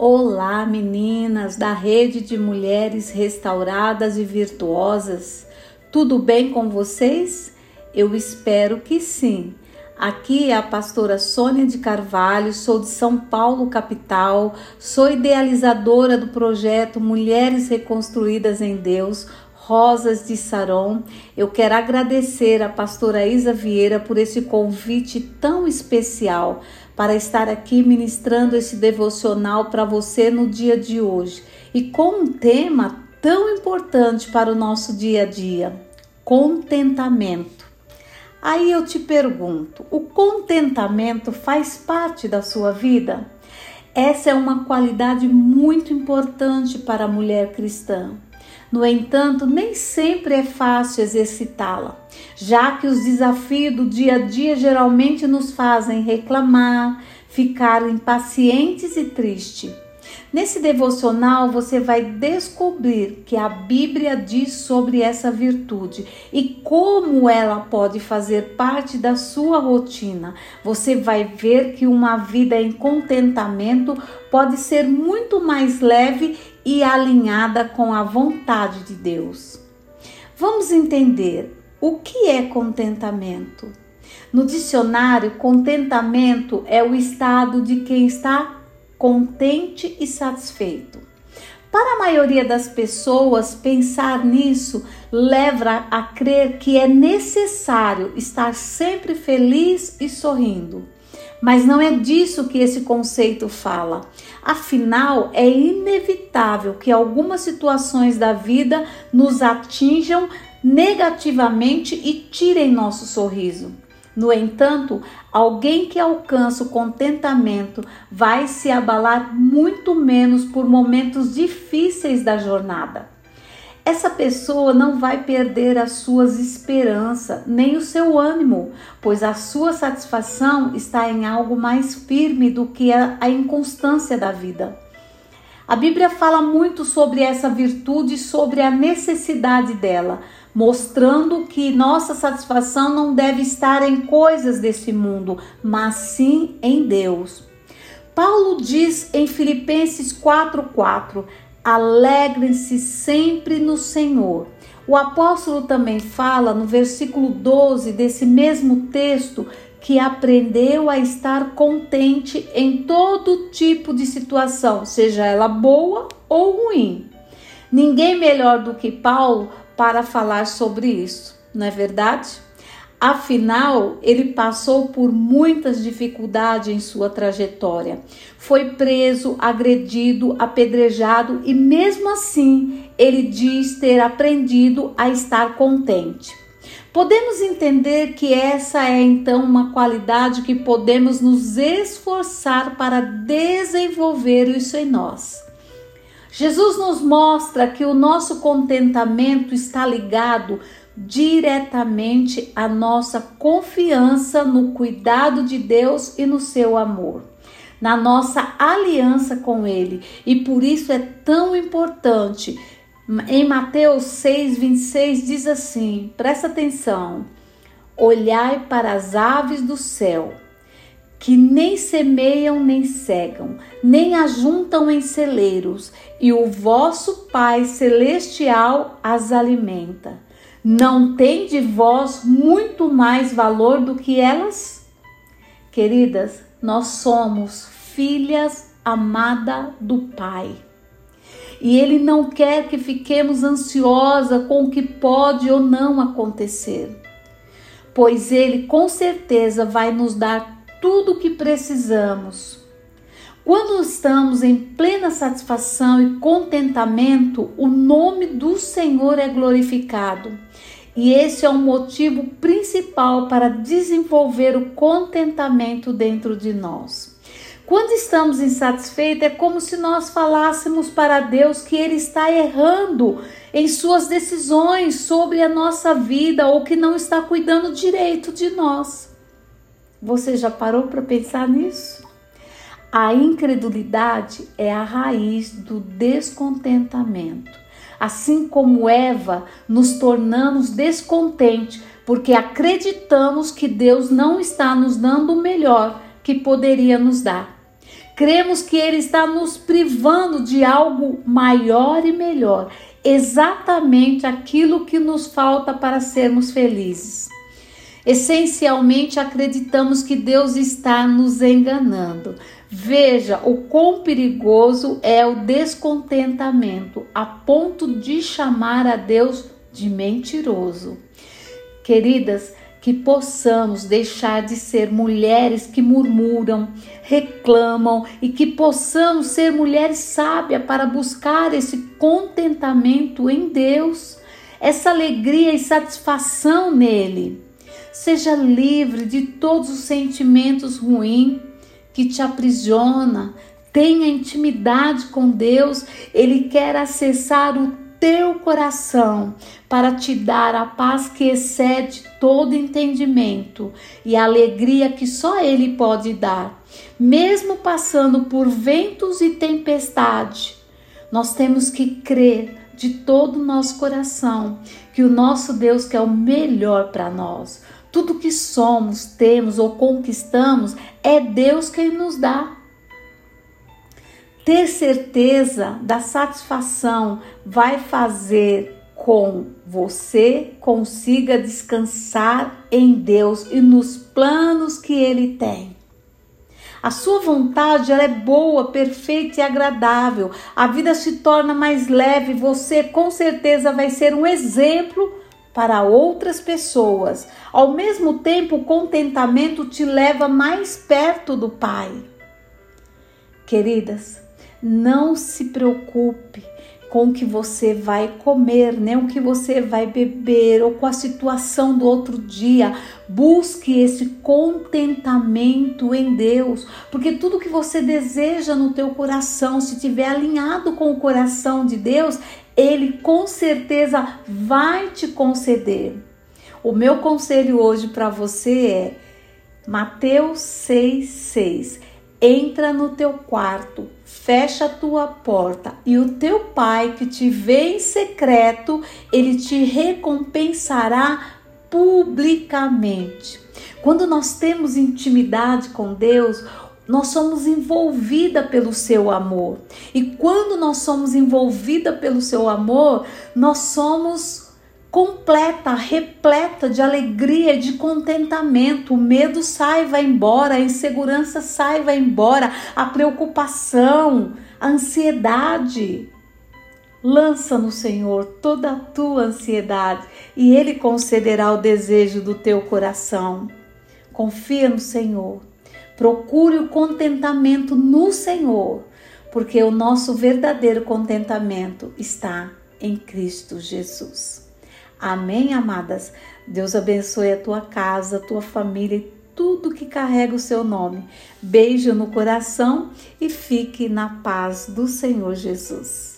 Olá, meninas da Rede de Mulheres Restauradas e Virtuosas. Tudo bem com vocês? Eu espero que sim. Aqui é a pastora Sônia de Carvalho, sou de São Paulo, capital, sou idealizadora do projeto Mulheres Reconstruídas em Deus, Rosas de Saron. Eu quero agradecer a pastora Isa Vieira por esse convite tão especial para estar aqui ministrando esse devocional para você no dia de hoje e com um tema tão importante para o nosso dia a dia: contentamento. Aí eu te pergunto: o contentamento faz parte da sua vida? Essa é uma qualidade muito importante para a mulher cristã. No entanto, nem sempre é fácil exercitá-la, já que os desafios do dia a dia geralmente nos fazem reclamar, ficar impacientes e tristes. Nesse devocional você vai descobrir que a Bíblia diz sobre essa virtude e como ela pode fazer parte da sua rotina. Você vai ver que uma vida em contentamento pode ser muito mais leve e alinhada com a vontade de Deus. Vamos entender o que é contentamento. No dicionário, contentamento é o estado de quem está contente e satisfeito. Para a maioria das pessoas, pensar nisso leva a crer que é necessário estar sempre feliz e sorrindo. Mas não é disso que esse conceito fala. Afinal, é inevitável que algumas situações da vida nos atinjam negativamente e tirem nosso sorriso. No entanto, alguém que alcança o contentamento vai se abalar muito menos por momentos difíceis da jornada. Essa pessoa não vai perder as suas esperanças nem o seu ânimo, pois a sua satisfação está em algo mais firme do que a, a inconstância da vida. A Bíblia fala muito sobre essa virtude e sobre a necessidade dela, mostrando que nossa satisfação não deve estar em coisas desse mundo, mas sim em Deus. Paulo diz em Filipenses 4:4: Alegrem-se sempre no Senhor. O apóstolo também fala no versículo 12 desse mesmo texto que aprendeu a estar contente em todo tipo de situação, seja ela boa ou ruim. Ninguém melhor do que Paulo para falar sobre isso, não é verdade? Afinal, ele passou por muitas dificuldades em sua trajetória. Foi preso, agredido, apedrejado e, mesmo assim, ele diz ter aprendido a estar contente. Podemos entender que essa é então uma qualidade que podemos nos esforçar para desenvolver isso em nós. Jesus nos mostra que o nosso contentamento está ligado diretamente à nossa confiança no cuidado de Deus e no seu amor, na nossa aliança com Ele. E por isso é tão importante. Em Mateus 6, 26 diz assim: presta atenção, olhai para as aves do céu que nem semeiam nem cegam, nem ajuntam em celeiros, e o vosso Pai celestial as alimenta. Não tem de vós muito mais valor do que elas? Queridas, nós somos filhas amada do Pai. E Ele não quer que fiquemos ansiosa com o que pode ou não acontecer, pois Ele com certeza vai nos dar tudo o que precisamos. Quando estamos em plena satisfação e contentamento, o nome do Senhor é glorificado. E esse é o motivo principal para desenvolver o contentamento dentro de nós. Quando estamos insatisfeitos, é como se nós falássemos para Deus que Ele está errando em suas decisões sobre a nossa vida ou que não está cuidando direito de nós. Você já parou para pensar nisso? A incredulidade é a raiz do descontentamento. Assim como Eva, nos tornamos descontentes porque acreditamos que Deus não está nos dando o melhor que poderia nos dar. Cremos que Ele está nos privando de algo maior e melhor, exatamente aquilo que nos falta para sermos felizes. Essencialmente acreditamos que Deus está nos enganando. Veja o quão perigoso é o descontentamento, a ponto de chamar a Deus de mentiroso. Queridas, que possamos deixar de ser mulheres que murmuram, reclamam e que possamos ser mulheres sábias para buscar esse contentamento em Deus, essa alegria e satisfação nele. Seja livre de todos os sentimentos ruins que te aprisiona. Tenha intimidade com Deus. Ele quer acessar o teu coração para te dar a paz que excede todo entendimento e a alegria que só Ele pode dar. Mesmo passando por ventos e tempestade, nós temos que crer de todo o nosso coração que o nosso Deus quer o melhor para nós. Tudo que somos, temos ou conquistamos é Deus quem nos dá. Ter certeza da satisfação vai fazer com você consiga descansar em Deus e nos planos que Ele tem. A sua vontade ela é boa, perfeita e agradável. A vida se torna mais leve. Você com certeza vai ser um exemplo para outras pessoas. Ao mesmo tempo, o contentamento te leva mais perto do Pai. Queridas, não se preocupe com o que você vai comer, nem o que você vai beber ou com a situação do outro dia. Busque esse contentamento em Deus, porque tudo que você deseja no teu coração, se tiver alinhado com o coração de Deus, ele com certeza vai te conceder. O meu conselho hoje para você é Mateus 6:6. Entra no teu quarto, fecha a tua porta e o teu pai que te vê em secreto, ele te recompensará publicamente. Quando nós temos intimidade com Deus, nós somos envolvida pelo seu amor. E quando nós somos envolvida pelo seu amor, nós somos completa, repleta de alegria de contentamento. O medo sai, vai embora, a insegurança sai, vai embora, a preocupação, a ansiedade. Lança no Senhor toda a tua ansiedade e Ele concederá o desejo do teu coração. Confia no Senhor. Procure o contentamento no Senhor, porque o nosso verdadeiro contentamento está em Cristo Jesus. Amém, amadas? Deus abençoe a tua casa, a tua família e tudo que carrega o seu nome. Beijo no coração e fique na paz do Senhor Jesus.